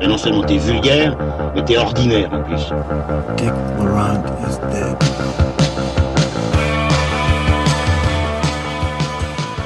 Et non seulement t'es vulgaire, mais t'es ordinaire en plus. Dick Laurent is dead.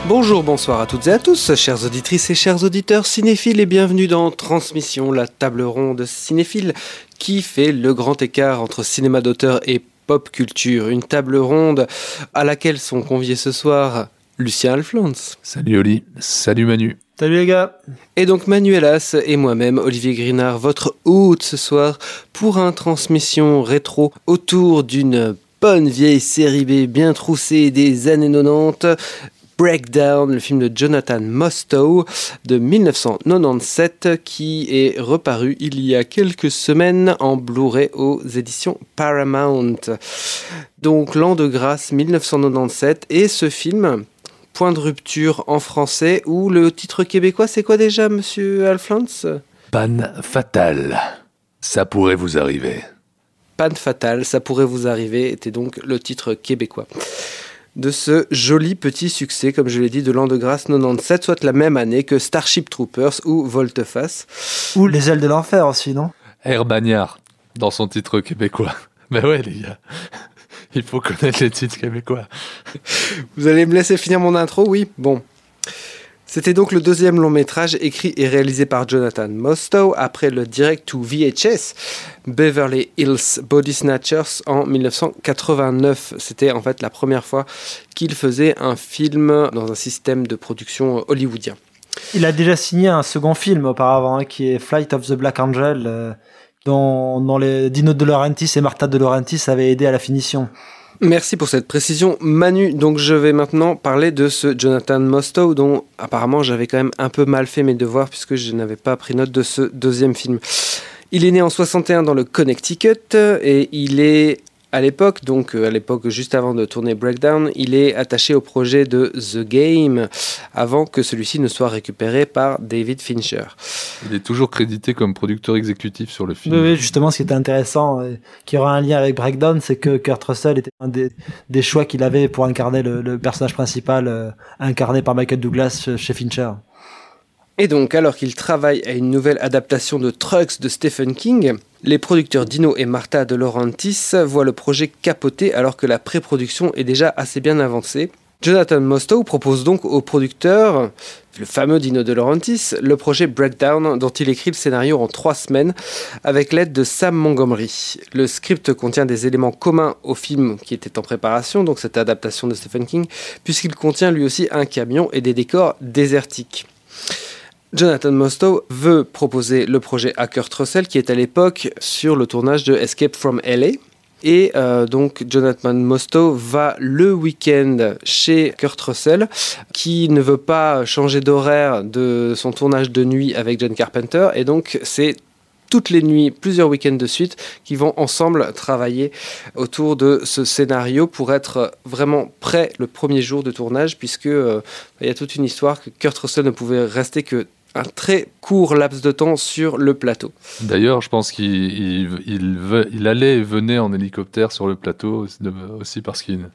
Bonjour, bonsoir à toutes et à tous, chères auditrices et chers auditeurs cinéphiles, et bienvenue dans Transmission, la table ronde cinéphile qui fait le grand écart entre cinéma d'auteur et pop culture. Une table ronde à laquelle sont conviés ce soir Lucien Alflans. Salut Oli, salut Manu. Salut les gars Et donc Manuelas et moi-même, Olivier Grinard, votre hôte ce soir pour un transmission rétro autour d'une bonne vieille série B bien troussée des années 90. Breakdown, le film de Jonathan Mostow de 1997 qui est reparu il y a quelques semaines en Blu-ray aux éditions Paramount. Donc l'an de grâce 1997 et ce film Point de rupture en français ou le titre québécois c'est quoi déjà monsieur Alflans Panne fatale. Ça pourrait vous arriver. Panne fatale, ça pourrait vous arriver était donc le titre québécois de ce joli petit succès, comme je l'ai dit, de l'an de grâce 97, soit la même année que Starship Troopers ou Volteface. Ou Les ailes de l'enfer aussi, non? Air Bagnard, dans son titre québécois. Mais ouais les gars, il faut connaître les titres québécois. Vous allez me laisser finir mon intro, oui Bon. C'était donc le deuxième long métrage écrit et réalisé par Jonathan Mostow après le direct to VHS Beverly Hills Body Snatchers en 1989. C'était en fait la première fois qu'il faisait un film dans un système de production hollywoodien. Il a déjà signé un second film auparavant, hein, qui est Flight of the Black Angel, euh, dont, dont les Dino De Laurentiis et Martha De Laurentiis avaient aidé à la finition. Merci pour cette précision, Manu. Donc, je vais maintenant parler de ce Jonathan Mostow, dont apparemment j'avais quand même un peu mal fait mes devoirs puisque je n'avais pas pris note de ce deuxième film. Il est né en 61 dans le Connecticut et il est à l'époque, donc euh, à l'époque juste avant de tourner Breakdown, il est attaché au projet de The Game avant que celui-ci ne soit récupéré par David Fincher. Il est toujours crédité comme producteur exécutif sur le film. Oui, oui, justement, ce qui était intéressant, euh, qui aura un lien avec Breakdown, c'est que Kurt Russell était un des, des choix qu'il avait pour incarner le, le personnage principal, euh, incarné par Michael Douglas chez Fincher. Et donc, alors qu'il travaille à une nouvelle adaptation de Trucks de Stephen King, les producteurs Dino et Martha de Laurentiis voient le projet capoter alors que la pré-production est déjà assez bien avancée. Jonathan Mostow propose donc au producteur, le fameux Dino De Laurentiis, le projet Breakdown dont il écrit le scénario en trois semaines avec l'aide de Sam Montgomery. Le script contient des éléments communs au film qui était en préparation, donc cette adaptation de Stephen King, puisqu'il contient lui aussi un camion et des décors désertiques. Jonathan Mostow veut proposer le projet à Kurt Russell qui est à l'époque sur le tournage de Escape from LA. Et euh, donc Jonathan Mostow va le week-end chez Kurt Russell qui ne veut pas changer d'horaire de son tournage de nuit avec John Carpenter et donc c'est toutes les nuits, plusieurs week-ends de suite, qui vont ensemble travailler autour de ce scénario pour être vraiment prêt le premier jour de tournage, puisque euh, il y a toute une histoire que Kurt Russell ne pouvait rester que un très court laps de temps sur le plateau. D'ailleurs, je pense qu'il il, il ve- il allait et venait en hélicoptère sur le plateau aussi parce qu'il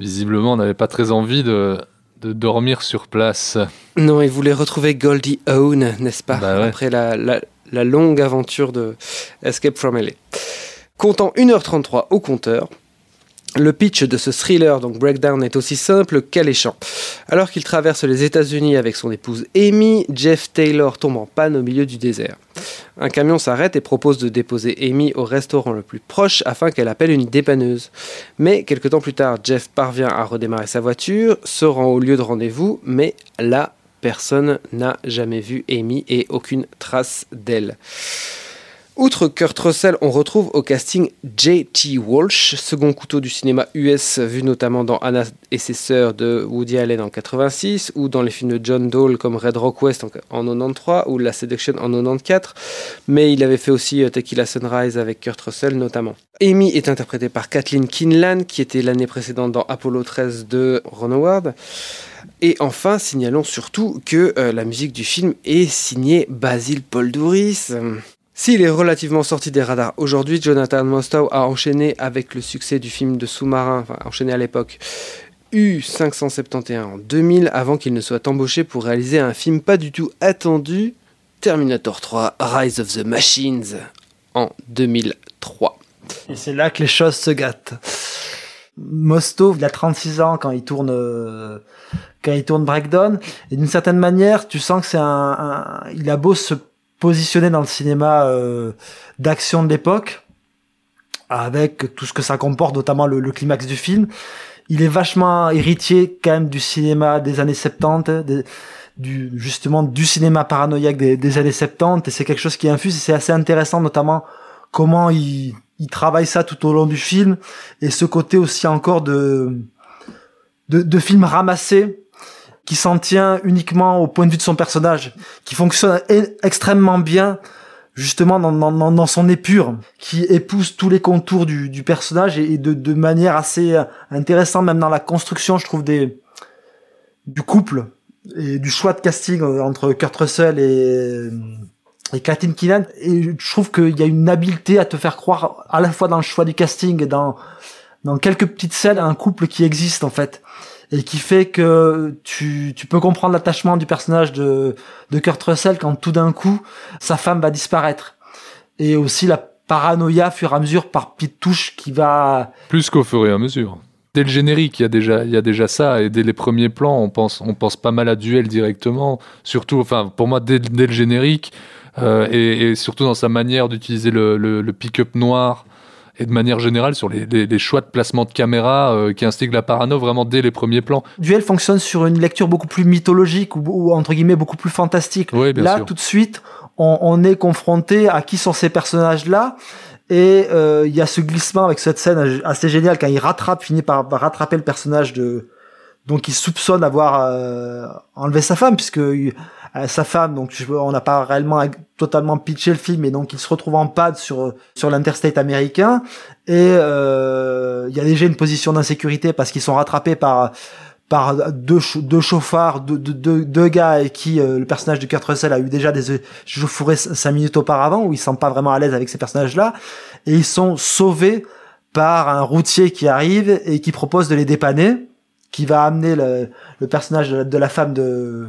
visiblement n'avait pas très envie de, de dormir sur place. Non, il voulait retrouver Goldie Hawn, n'est-ce pas Bah ouais. Après la, la- la longue aventure de Escape from LA. Comptant 1h33 au compteur, le pitch de ce thriller, donc Breakdown, est aussi simple qu'alléchant. Alors qu'il traverse les États-Unis avec son épouse Amy, Jeff Taylor tombe en panne au milieu du désert. Un camion s'arrête et propose de déposer Amy au restaurant le plus proche afin qu'elle appelle une dépanneuse. Mais quelques temps plus tard, Jeff parvient à redémarrer sa voiture, se rend au lieu de rendez-vous, mais là, personne n'a jamais vu Amy et aucune trace d'elle. Outre Kurt Russell, on retrouve au casting J.T. Walsh, second couteau du cinéma US, vu notamment dans Anna et ses sœurs de Woody Allen en 86, ou dans les films de John Dole comme Red Rock West en, en 93, ou La Seduction en 94, mais il avait fait aussi euh, Tequila Sunrise avec Kurt Russell notamment. Amy est interprétée par Kathleen Kinlan, qui était l'année précédente dans Apollo 13 de Ron Howard. Et enfin, signalons surtout que euh, la musique du film est signée Basil Paul Douris. S'il est relativement sorti des radars aujourd'hui, Jonathan Mostow a enchaîné avec le succès du film de sous-marin, enfin enchaîné à l'époque, U571 en 2000 avant qu'il ne soit embauché pour réaliser un film pas du tout attendu, Terminator 3 Rise of the Machines en 2003. Et c'est là que les choses se gâtent. Mosto, il a 36 ans quand il tourne euh, quand il tourne Breakdown et d'une certaine manière, tu sens que c'est un, il a beau se positionner dans le cinéma euh, d'action de l'époque avec tout ce que ça comporte, notamment le, le, climax du film. Il est vachement héritier quand même du cinéma des années 70, des, du justement du cinéma paranoïaque des, des années 70 et c'est quelque chose qui infuse et c'est assez intéressant notamment comment il, il travaille ça tout au long du film et ce côté aussi encore de de, de film ramassé qui s'en tient uniquement au point de vue de son personnage, qui fonctionne e-, extrêmement bien justement dans, son épure, qui épouse tous les contours du, personnage et, de, manière assez intéressante, même dans la construction, je trouve, du couple et du choix de casting entre Kurt Russell et, et Kathleen. Et je trouve qu'il y a une habileté à te faire croire à la fois dans le choix du casting et dans, dans quelques petites scènes un couple qui existe en fait et qui fait que tu, tu peux comprendre l'attachement du personnage de, de Kurt Russell quand tout d'un coup sa femme va disparaître. Et aussi la paranoïa fur à mesure par petites touches qui va... Plus qu'au fur et à mesure. Dès le générique, il y a déjà, il y a déjà ça, et dès les premiers plans, on pense, on pense pas mal à duel directement. Surtout, enfin, pour moi, dès, dès le générique, euh, et, surtout dans sa manière d'utiliser le, le pick-up noir et de manière générale sur les, les, les choix de placement de caméra euh, qui instigent la parano vraiment dès les premiers plans. Duel fonctionne sur une lecture beaucoup plus mythologique ou, ou entre guillemets beaucoup plus fantastique. Oui, bien là, sûr. tout de suite, on, on, est confronté à qui sont ces personnages-là. Et il euh, y a ce glissement avec cette scène assez géniale quand il rattrape, finit par rattraper le personnage de donc il soupçonne avoir euh, enlevé sa femme puisque sa femme, donc on n'a pas réellement totalement pitché le film, et donc il se retrouve en pad sur sur l'interstate américain, et euh, il y a déjà une position d'insécurité parce qu'ils sont rattrapés par par deux, deux chauffards, deux, deux, deux gars et qui euh, le personnage de Kurt Russell a eu déjà des chauffourés cinq minutes auparavant où ils sont pas vraiment à l'aise avec ces personnages-là. Et ils sont sauvés par un routier qui arrive et qui propose de les dépanner, qui va amener le, le personnage de la femme de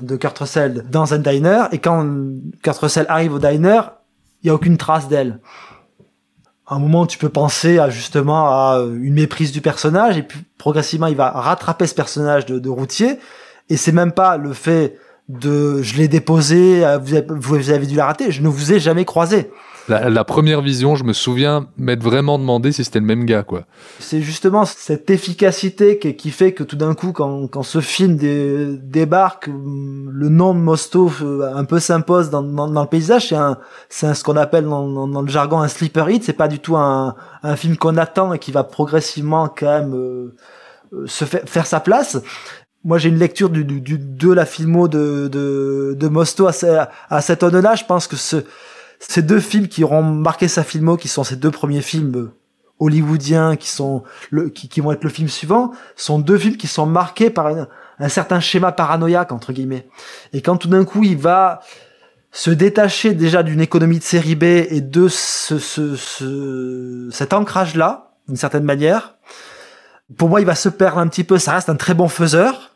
de Kurt Russell dans un diner et quand Kurt Russell arrive au diner, il y a aucune trace d'elle. À un moment, tu peux penser à justement à une méprise du personnage et puis progressivement, il va rattraper ce personnage de, de routier et c'est même pas le fait de je l'ai déposé, vous avez, vous avez dû la rater, je ne vous ai jamais croisé. La, la, première vision, je me souviens m'être vraiment demandé si c'était le même gars, quoi. C'est justement cette efficacité qui, qui, fait que tout d'un coup, quand, quand ce film dé, débarque, le nom de Mosto un peu s'impose dans, dans, dans, le paysage. C'est un, c'est ce qu'on appelle dans, dans, le jargon un sleeper hit. C'est pas du tout un, un film qu'on attend et qui va progressivement quand même euh, se faire, sa place moi j'ai une lecture du, du, du, de la filmo de, de, de Mosto à, à cette aune-là. Je pense que ce, ces deux films qui auront marqué sa filmo, qui sont ces deux premiers films hollywoodiens, qui sont le, qui, qui vont être le film suivant, sont deux films qui sont marqués par un, un certain schéma paranoïaque entre guillemets. Et quand tout d'un coup il va se détacher déjà d'une économie de série B et de ce, ce, ce cet ancrage là, d'une certaine manière, pour moi il va se perdre un petit peu. Ça reste un très bon faiseur,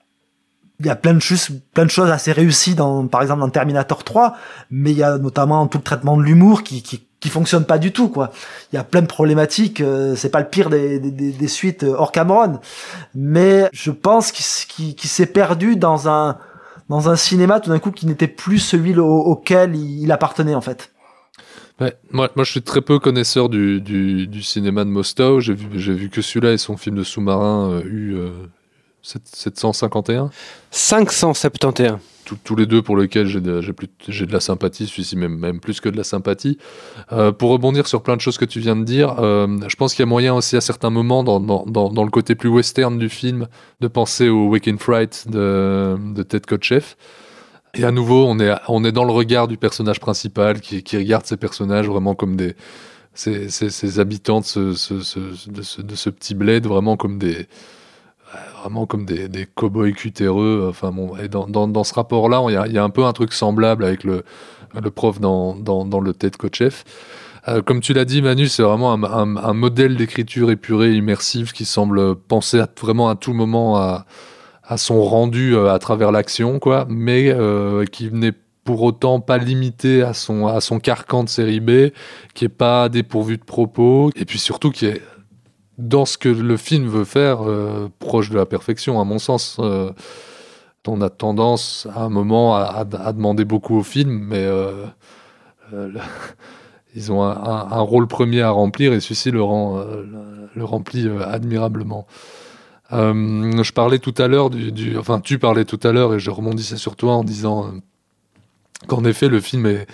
il y a plein de choses, plein de choses assez réussies dans, par exemple, dans Terminator 3, mais il y a notamment tout le traitement de l'humour qui, qui, qui fonctionne pas du tout, quoi. Il y a plein de problématiques, euh, c'est pas le pire des, des, des suites hors Cameron, mais je pense qu'il qu s'est perdu dans un, dans un cinéma tout d'un coup qui n'était plus celui au, auquel il appartenait, en fait. Ouais, moi, moi, je suis très peu connaisseur du, du, du cinéma de Mostow. J'ai vu, vu que celui-là et son film de sous-marin euh, eu euh, 751 571. Tous, tous les deux pour lesquels j'ai de, de, la sympathie, celui-ci même, même plus que de la sympathie. Euh, pour rebondir sur plein de choses que tu viens de dire, euh, je pense qu'il y a moyen aussi à certains moments, dans, dans, dans, dans, le côté plus western du film, de penser au Waking Fright de, de Ted Kotcheff. Et à nouveau, on est, on est dans le regard du personnage principal qui, qui regarde ses personnages vraiment comme des. Ces, ces, ces habitants de ce, ce, ce, de, ce, de ce petit bled, vraiment comme des vraiment comme des, des cow-boys cutéreux. Enfin bon, et dans, ce rapport-là, il y a, un peu un truc semblable avec le, prof dans, dans, le Ted Kotcheff. Euh, comme tu l'as dit, Manu, c'est vraiment un, modèle d'écriture épurée, immersive, qui semble penser vraiment à tout moment à, son rendu euh, à travers l'action, quoi, mais euh, qui n'est pour autant pas limité à son, carcan de série B, qui est pas dépourvu de propos, et puis surtout qui est dans ce que le film veut faire, euh, proche de la perfection, à mon sens. Euh, on a tendance à un moment à, demander beaucoup au film, mais euh, ils ont un, rôle premier à remplir et celui-ci le, rend, remplit admirablement. Je parlais tout à l'heure du, Enfin, tu parlais tout à l'heure et je rebondissais sur toi en disant qu'en effet, le film est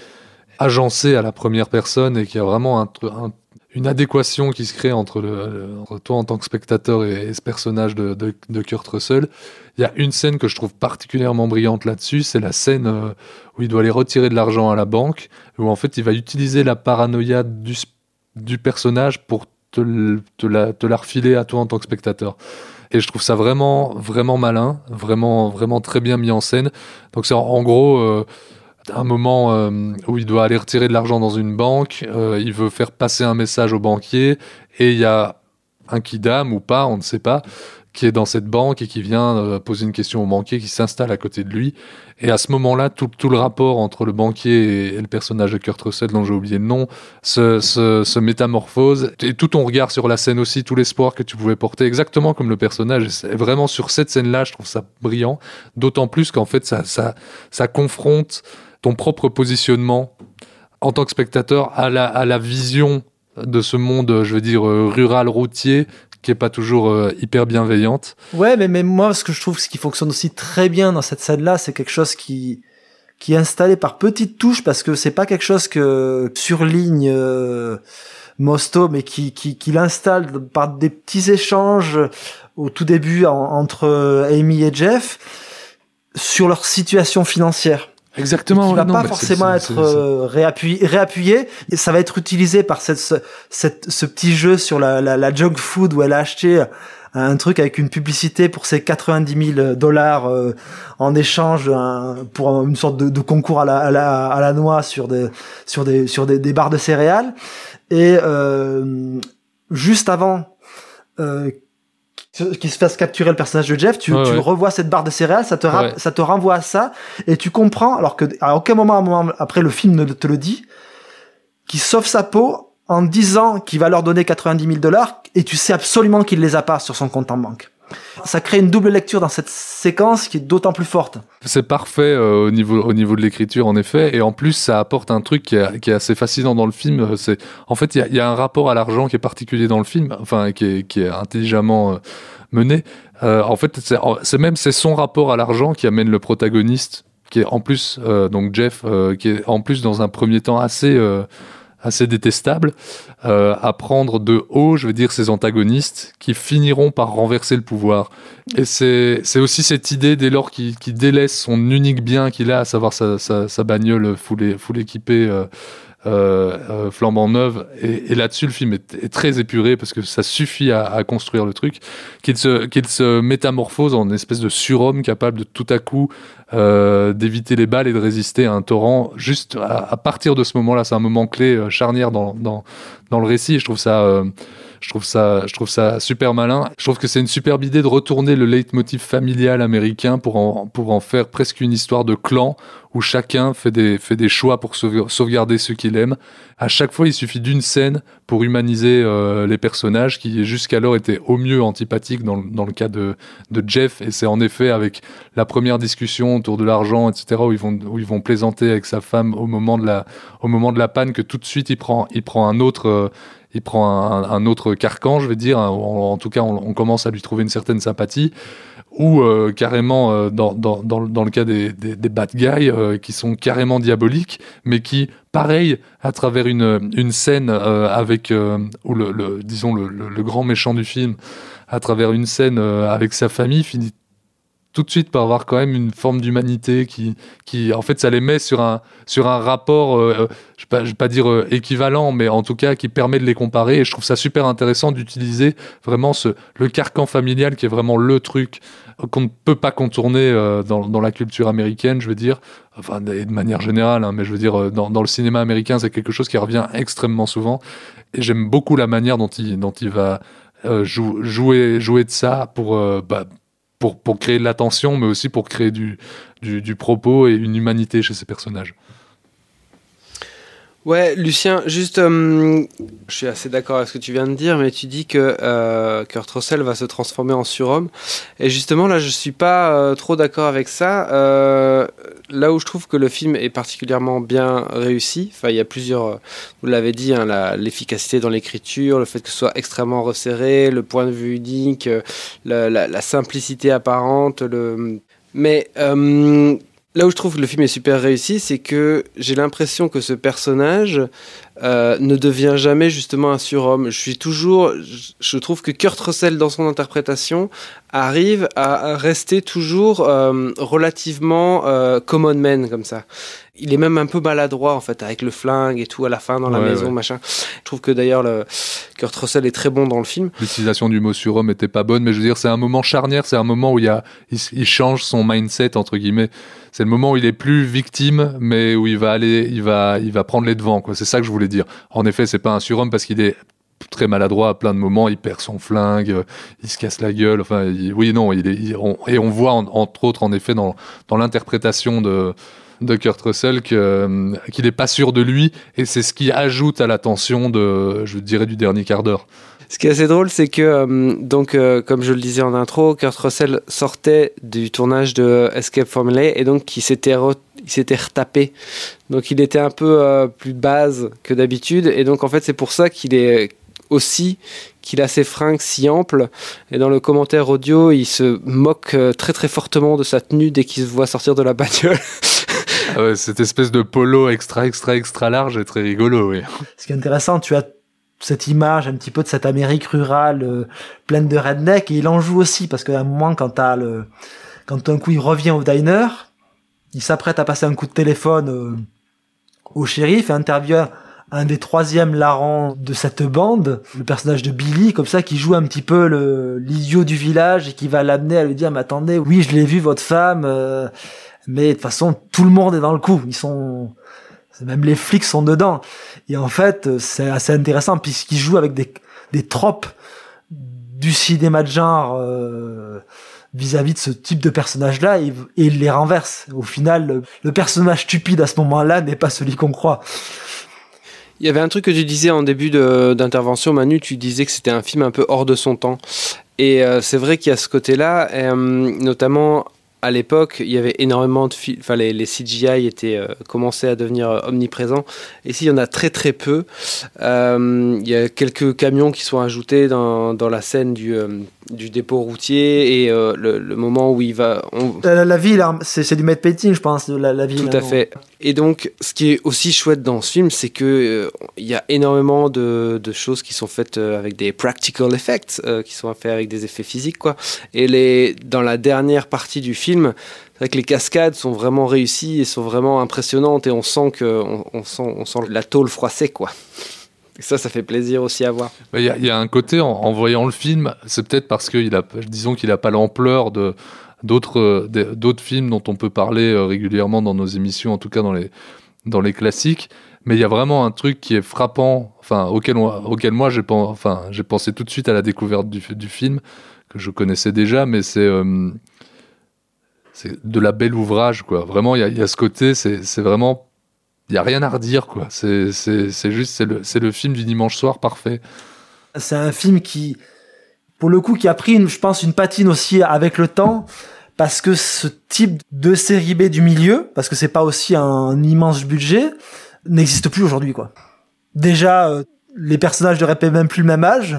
agencé à la première personne et qu'il y a vraiment un un- une adéquation qui se crée entre, le, toi en tant que spectateur et, ce personnage de, Kurt Russell. Il y a une scène que je trouve particulièrement brillante là-dessus, c'est la scène euh, où il doit aller retirer de l'argent à la banque, où en fait il va utiliser la paranoïa du, personnage pour te, la, refiler à toi en tant que spectateur. Et je trouve ça vraiment, vraiment malin, vraiment, vraiment très bien mis en scène. Donc c'est en, en gros euh, un moment euh, où il doit aller retirer de l'argent dans une banque, euh, il veut faire passer un message au banquier, et il y a un kidam ou pas, on ne sait pas, qui est dans cette banque et qui vient euh, poser une question au banquier, qui s'installe à côté de lui. Et à ce moment-là, tout, le rapport entre le banquier et, le personnage de Kurt Russell, dont j'ai oublié le nom, se, se, se métamorphose. Et tout ton regard sur la scène aussi, tout l'espoir que tu pouvais porter, exactement comme le personnage. Et vraiment sur cette scène-là, je trouve ça brillant. D'autant plus qu'en fait, ça confronte ton propre positionnement en tant que spectateur à la, à la vision de ce monde, je veux dire, euh, rural, routier, qui est pas toujours euh, hyper bienveillante. Ouais, mais, mais moi, ce que je trouve, ce qui fonctionne aussi très bien dans cette scène-là, c'est quelque chose qui, qui est installé par petites touches parce que c'est pas quelque chose que surligne euh, Mosto, mais qui, qui, qui l'installe par des petits échanges au tout début en- entre Amy et Jeff sur leur situation financière. Exactement. qui va non, pas forcément être euh, réappuyé, réappuyé. Et ça va être utilisé par cette, ce, cette- ce petit jeu sur la, la, la junk food où elle a acheté un truc avec une publicité pour ses 90 000 dollars euh, en échange un- pour une sorte de, de concours à la, à la, à la noix sur des, sur des, sur des, des barres de céréales. Et euh, juste avant euh, qu'il se fasse capturer le personnage de Jeff, tu, Ouais, tu ouais. revois cette barre de céréales, ça te, Ouais. ça te renvoie à ça, et tu comprends, alors que à aucun moment, à un moment après le film ne te le dit, qu'il sauve sa peau en disant qu'il va leur donner 90 000 dollars, et tu sais absolument qu'il les a pas sur son compte en banque. Ça crée une double lecture dans cette séquence qui est d'autant plus forte. C'est parfait euh, au, niveau, au niveau de l'écriture, en effet. Et en plus, ça apporte un truc qui est, qui est assez fascinant dans le film. Euh, C'est, en fait, il y a, un rapport à l'argent qui est particulier dans le film, enfin, qui est, qui est intelligemment euh, mené. En fait, c'est, même c'est son rapport à l'argent qui amène le protagoniste, qui est en plus, donc Jeff, qui est en plus dans un premier temps assez... assez détestable, euh, à prendre de haut, je veux dire, ses antagonistes, qui finiront par renverser le pouvoir. Et c'est aussi cette idée, dès lors qu'il délaisse son unique bien qu'il a, à savoir sa, sa, sa bagnole full, full équipée, euh, euh, euh, flambant neuve. Et, là-dessus, le film est, très épuré parce que ça suffit à, construire le truc. Qu'il se, qu'il se métamorphose en une espèce de surhomme capable de tout à coup euh, d'éviter les balles et de résister à un torrent. Juste à, partir de ce moment-là, c'est un moment clé, charnière dans, dans, dans le récit. Je trouve ça. Je trouve ça, je trouve ça super malin. Je trouve que c'est une superbe idée de retourner le leitmotiv familial américain pour en, pour en faire presque une histoire de clan où chacun fait des, fait des choix pour sauve- sauvegarder ceux qu'il aime. À chaque fois, il suffit d'une scène pour humaniser euh, les personnages qui jusqu'alors étaient au mieux antipathiques dans, dans le cas de, de Jeff. Et c'est en effet avec la première discussion autour de l'argent, etc., où ils vont, où ils vont plaisanter avec sa femme au moment de la, au moment de la panne que tout de suite il prend, il prend un autre, euh, il prend un, autre carcan, je vais dire. En, en tout cas, on, commence à lui trouver une certaine sympathie. Ou euh, carrément, euh, dans, dans, dans, le- cas des, des, bad guys, euh, qui sont carrément diaboliques, mais qui, pareil, à travers une, une scène avec, ou le, disons, le, le, grand méchant du film, à travers une scène avec sa famille, finit tout de suite par avoir quand même une forme d'humanité qui, qui, en fait, ça les met sur un, sur un rapport, euh, euh, je ne vais, pas dire euh, équivalent, mais en tout cas qui permet de les comparer. Et je trouve ça super intéressant d'utiliser vraiment ce, le carcan familial qui est vraiment le truc qu'on ne peut pas contourner dans, dans, la culture américaine, je veux dire, enfin, de, manière générale, hein, mais je veux dire, dans, dans le cinéma américain, c'est quelque chose qui revient extrêmement souvent. Et j'aime beaucoup la manière dont il, dont il va jouer, jouer de ça pour, bah, pour, pour créer de l'attention, mais aussi pour créer du, du, du propos et une humanité chez ces personnages. Ouais, Lucien, juste, euh, je suis assez d'accord avec ce que tu viens de dire, mais tu dis que euh, Kurt Russell va se transformer en surhomme. Et justement, là, je suis pas euh, trop d'accord avec ça. Euh, là où je trouve que le film est particulièrement bien réussi, enfin, il y a plusieurs, vous l'avez dit, hein, l'efficacité dans l'écriture, le fait que ce soit extrêmement resserré, le point de vue unique, la, la, la simplicité apparente, le... mais Là où je trouve que le film est super réussi, c'est que j'ai l'impression que ce personnage euh, ne devient jamais justement un surhomme. Je suis toujours, je trouve que Kurt Russell dans son interprétation arrive à rester toujours euh, relativement euh, common man comme ça. Il est même un peu maladroit en fait avec le flingue et tout à la fin dans la maison machin. Je trouve que d'ailleurs le Kurt Russell est très bon dans le film. L'utilisation du mot surhomme était pas bonne, mais je veux dire c'est un moment charnière, c'est un moment où il y a il, il change son mindset entre guillemets c'est le moment où il est plus victime, mais où il va aller, il va, il va prendre les devants. C'est ça que je voulais En effet, c'est pas un surhomme parce qu'il est très maladroit à plein de moments. Il perd son flingue, il se casse la gueule. Enfin, oui, non, il est, et on voit entre autres, en effet, dans, l'interprétation de de Kurt Russell que, qu'il n'est pas sûr de lui et c'est ce qui ajoute à la tension de, je dirais, du dernier quart d'heure. Ce qui est assez drôle, c'est que, euh, donc, euh, comme je le disais en intro, Kurt Russell sortait du tournage de Escape from LA et donc il s'était, il s'était retapé. Donc il était un peu euh, plus base que d'habitude et donc en fait c'est pour ça qu'il est aussi qu'il a ses fringues si amples. Et dans le commentaire audio, il se moque très très fortement de sa tenue dès qu'il se voit sortir de la bagnole. Ah cette espèce de polo extra extra extra large est très rigolo, oui. Ce qui est intéressant, tu as cette image un petit peu de cette Amérique rurale euh, pleine de redneck et il en joue aussi parce qu'à un moment quand t'as le quand un coup il revient au diner il s'apprête à passer un coup de téléphone euh, au shérif et interviewe un des troisièmes larrons de cette bande, le personnage de Billy, comme ça, qui joue un petit peu le l'idiot du village et qui va l'amener à lui dire, mais attendez, oui, je l'ai vu, votre femme, euh, mais de toute façon, tout le monde est dans le coup. Ils sont, même les flics sont dedans. Et en fait, c'est assez intéressant puisqu'il joue avec des, des tropes du cinéma de genre euh, vis-à-vis de ce type de personnage-là et, il les renverse. Au final, le, personnage stupide à ce moment-là n'est pas celui qu'on croit. Il y avait un truc que tu disais en début d'intervention, Manu, tu disais que c'était un film un peu hors de son temps. Et euh, c'est vrai qu'il y a ce côté-là, euh, notamment à l'époque, il y avait énormément de films, les, CGI étaient euh, commençaient à devenir euh, omniprésents. Ici, il y en a très très peu. Euh, il y a quelques camions qui sont ajoutés dans, dans la scène du du dépôt routier et euh, le, moment où il va. La, ville, c'est du made painting, je pense, la, la ville. Tout à fait. Et donc, ce qui est aussi chouette dans ce film, c'est que euh, il y a énormément de, de, choses qui sont faites euh, avec des practical effects, qui sont faits avec des effets physiques, quoi. Et les, dans la dernière partie du film, c'est vrai que les cascades sont vraiment réussies et sont vraiment impressionnantes et on sent que on, on sent, on sent la tôle froissée, quoi ça, ça fait plaisir aussi à voir. Il y, a un côté, en, voyant le film, c'est peut-être parce qu'il a, disons qu'il n'a pas l'ampleur de d'autres films dont on peut parler euh, régulièrement dans nos émissions, en tout cas dans les dans les classiques. Mais il y a vraiment un truc qui est frappant, enfin auquel auquel moi j'ai pensé tout de suite à la découverte du, film que je connaissais déjà, mais c'est euh, c'est de la belle ouvrage quoi. Vraiment, il y a, y a, ce côté, c'est vraiment il y a rien à redire quoi. C'est juste c'est le, le film du dimanche soir parfait. C'est un film qui, pour le coup, qui a pris, je pense, une patine aussi avec le temps, parce que ce type de série B du milieu, parce que c'est pas aussi un immense budget, n'existe plus aujourd'hui quoi. Déjà, euh, les personnages n'auraient même plus le même âge,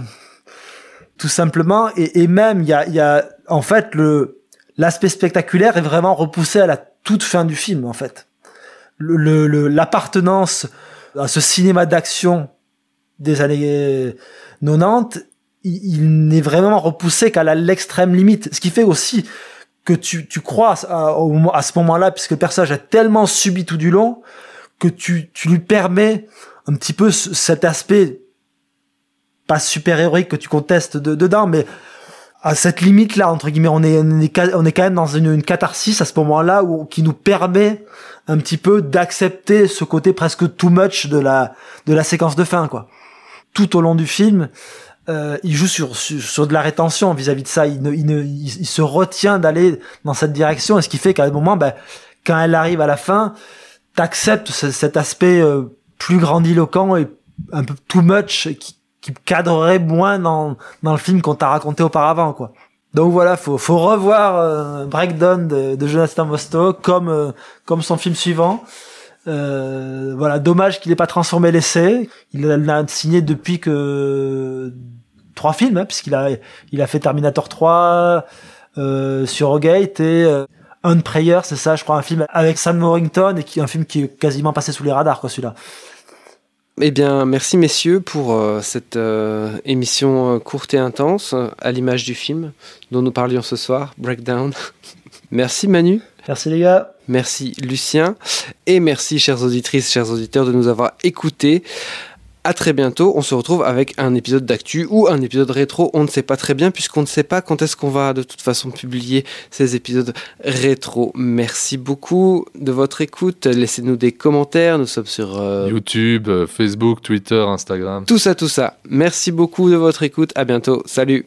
tout simplement, et, et même il y a, y a, en fait, le l'aspect spectaculaire est vraiment repoussé à la toute fin du film en fait l'appartenance le, à ce cinéma d'action des années 90, il, n'est vraiment repoussé qu'à l'extrême limite. Ce qui fait aussi que tu, tu crois à, à ce moment-là, puisque le personnage a tellement subi tout du long, que tu, tu lui permets un petit peu ce- cet aspect pas super héroïque que tu contestes de, dedans, mais à cette limite là entre guillemets, on est on est, on est quand même dans une, une catharsis à ce moment-là où qui nous permet un petit peu d'accepter ce côté presque too much de la de la séquence de fin quoi. Tout au long du film, euh, il joue sur, sur sur de la rétention vis-à-vis de ça. Il, ne, il, ne, il, se retient d'aller dans cette direction, et ce qui fait qu'à un moment, ben, quand elle arrive à la fin, t'acceptes ce- cet aspect euh, plus grandiloquent et un peu too much qui, qui cadrerait moins dans, dans le film qu'on t'a raconté auparavant, quoi. Donc voilà, faut, faut revoir euh, Breakdown de, de Jonathan Mostow comme, euh, comme son film suivant. Euh, voilà, dommage qu'il n'ait pas transformé l'essai. Il l'a signé depuis que trois films, hein, puisqu'il a, il a fait Terminator 3, euh, Surrogate et euh, Un Prayer, c'est ça, je crois, un film avec Sam Morrington et qui un film qui est quasiment passé sous les radars, quoi, celui-là. Eh bien, merci messieurs pour euh, cette euh, émission euh, courte et intense, à l'image du film dont nous parlions ce soir, Breakdown. merci Manu. Merci les gars. Merci Lucien et merci chères auditrices, chers auditeurs de nous avoir écoutés. À très bientôt, on se retrouve avec un épisode d'actu ou un épisode rétro, on ne sait pas très bien puisqu'on ne sait pas quand est-ce qu'on va de toute façon publier ces épisodes rétro. Merci beaucoup de votre écoute, laissez-nous des commentaires, nous sommes sur euh, YouTube, euh, Facebook, Twitter, Instagram. tout ça, tout ça. Merci beaucoup de votre écoute, à bientôt, salut